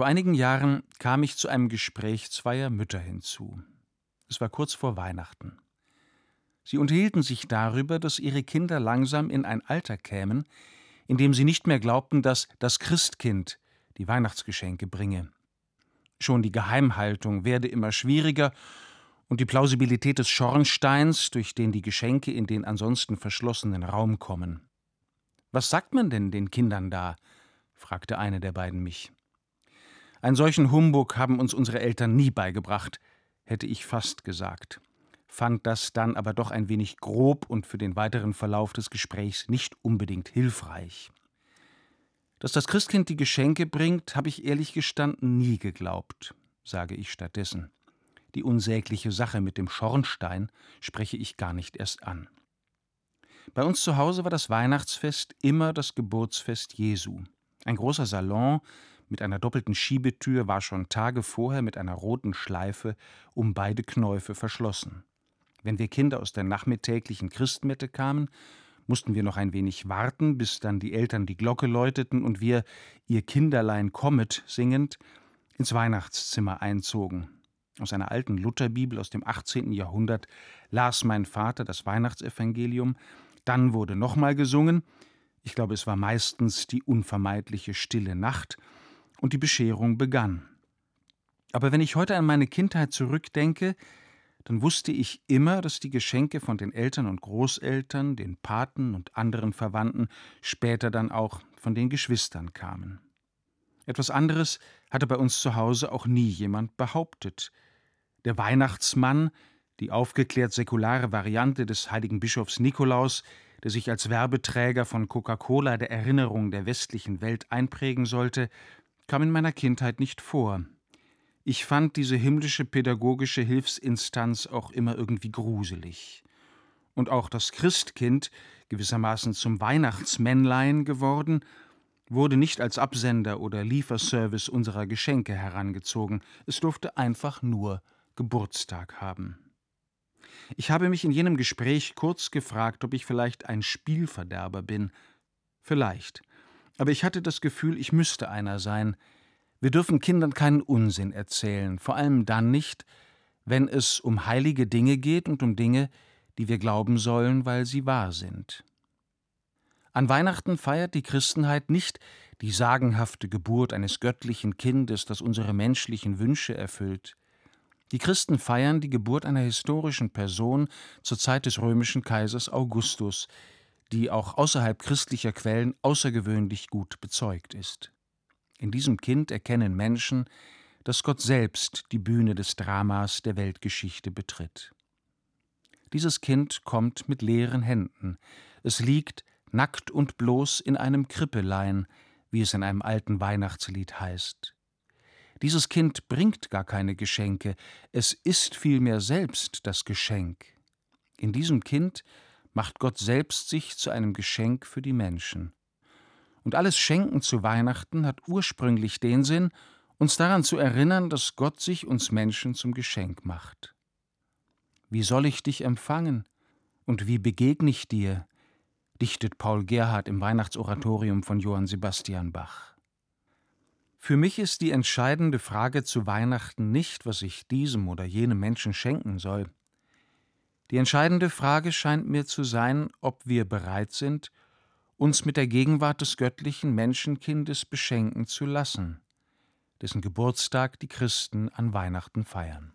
Vor einigen Jahren kam ich zu einem Gespräch zweier Mütter hinzu. Es war kurz vor Weihnachten. Sie unterhielten sich darüber, dass ihre Kinder langsam in ein Alter kämen, in dem sie nicht mehr glaubten, dass das Christkind die Weihnachtsgeschenke bringe. Schon die Geheimhaltung werde immer schwieriger und die Plausibilität des Schornsteins, durch den die Geschenke in den ansonsten verschlossenen Raum kommen. Was sagt man denn den Kindern da? fragte eine der beiden mich. Einen solchen Humbug haben uns unsere Eltern nie beigebracht, hätte ich fast gesagt, fand das dann aber doch ein wenig grob und für den weiteren Verlauf des Gesprächs nicht unbedingt hilfreich. Dass das Christkind die Geschenke bringt, habe ich ehrlich gestanden nie geglaubt, sage ich stattdessen. Die unsägliche Sache mit dem Schornstein spreche ich gar nicht erst an. Bei uns zu Hause war das Weihnachtsfest immer das Geburtsfest Jesu. Ein großer Salon mit einer doppelten Schiebetür war schon Tage vorher mit einer roten Schleife um beide Knäufe verschlossen. Wenn wir Kinder aus der nachmittäglichen Christmette kamen, mussten wir noch ein wenig warten, bis dann die Eltern die Glocke läuteten und wir Ihr Kinderlein kommet singend ins Weihnachtszimmer einzogen. Aus einer alten Lutherbibel aus dem 18. Jahrhundert las mein Vater das Weihnachtsevangelium, dann wurde nochmal gesungen, ich glaube es war meistens die unvermeidliche stille Nacht, und die Bescherung begann. Aber wenn ich heute an meine Kindheit zurückdenke, dann wusste ich immer, dass die Geschenke von den Eltern und Großeltern, den Paten und anderen Verwandten später dann auch von den Geschwistern kamen. Etwas anderes hatte bei uns zu Hause auch nie jemand behauptet. Der Weihnachtsmann, die aufgeklärt säkulare Variante des heiligen Bischofs Nikolaus, der sich als Werbeträger von Coca-Cola der Erinnerung der westlichen Welt einprägen sollte, kam in meiner Kindheit nicht vor. Ich fand diese himmlische pädagogische Hilfsinstanz auch immer irgendwie gruselig. Und auch das Christkind, gewissermaßen zum Weihnachtsmännlein geworden, wurde nicht als Absender oder Lieferservice unserer Geschenke herangezogen, es durfte einfach nur Geburtstag haben. Ich habe mich in jenem Gespräch kurz gefragt, ob ich vielleicht ein Spielverderber bin. Vielleicht. Aber ich hatte das Gefühl, ich müsste einer sein, wir dürfen Kindern keinen Unsinn erzählen, vor allem dann nicht, wenn es um heilige Dinge geht und um Dinge, die wir glauben sollen, weil sie wahr sind. An Weihnachten feiert die Christenheit nicht die sagenhafte Geburt eines göttlichen Kindes, das unsere menschlichen Wünsche erfüllt. Die Christen feiern die Geburt einer historischen Person zur Zeit des römischen Kaisers Augustus, die auch außerhalb christlicher Quellen außergewöhnlich gut bezeugt ist. In diesem Kind erkennen Menschen, dass Gott selbst die Bühne des Dramas der Weltgeschichte betritt. Dieses Kind kommt mit leeren Händen. Es liegt nackt und bloß in einem Krippelein, wie es in einem alten Weihnachtslied heißt. Dieses Kind bringt gar keine Geschenke, es ist vielmehr selbst das Geschenk. In diesem Kind macht Gott selbst sich zu einem Geschenk für die Menschen. Und alles Schenken zu Weihnachten hat ursprünglich den Sinn, uns daran zu erinnern, dass Gott sich uns Menschen zum Geschenk macht. Wie soll ich dich empfangen und wie begegne ich dir? dichtet Paul Gerhard im Weihnachtsoratorium von Johann Sebastian Bach. Für mich ist die entscheidende Frage zu Weihnachten nicht, was ich diesem oder jenem Menschen schenken soll. Die entscheidende Frage scheint mir zu sein, ob wir bereit sind, uns mit der Gegenwart des göttlichen Menschenkindes beschenken zu lassen, dessen Geburtstag die Christen an Weihnachten feiern.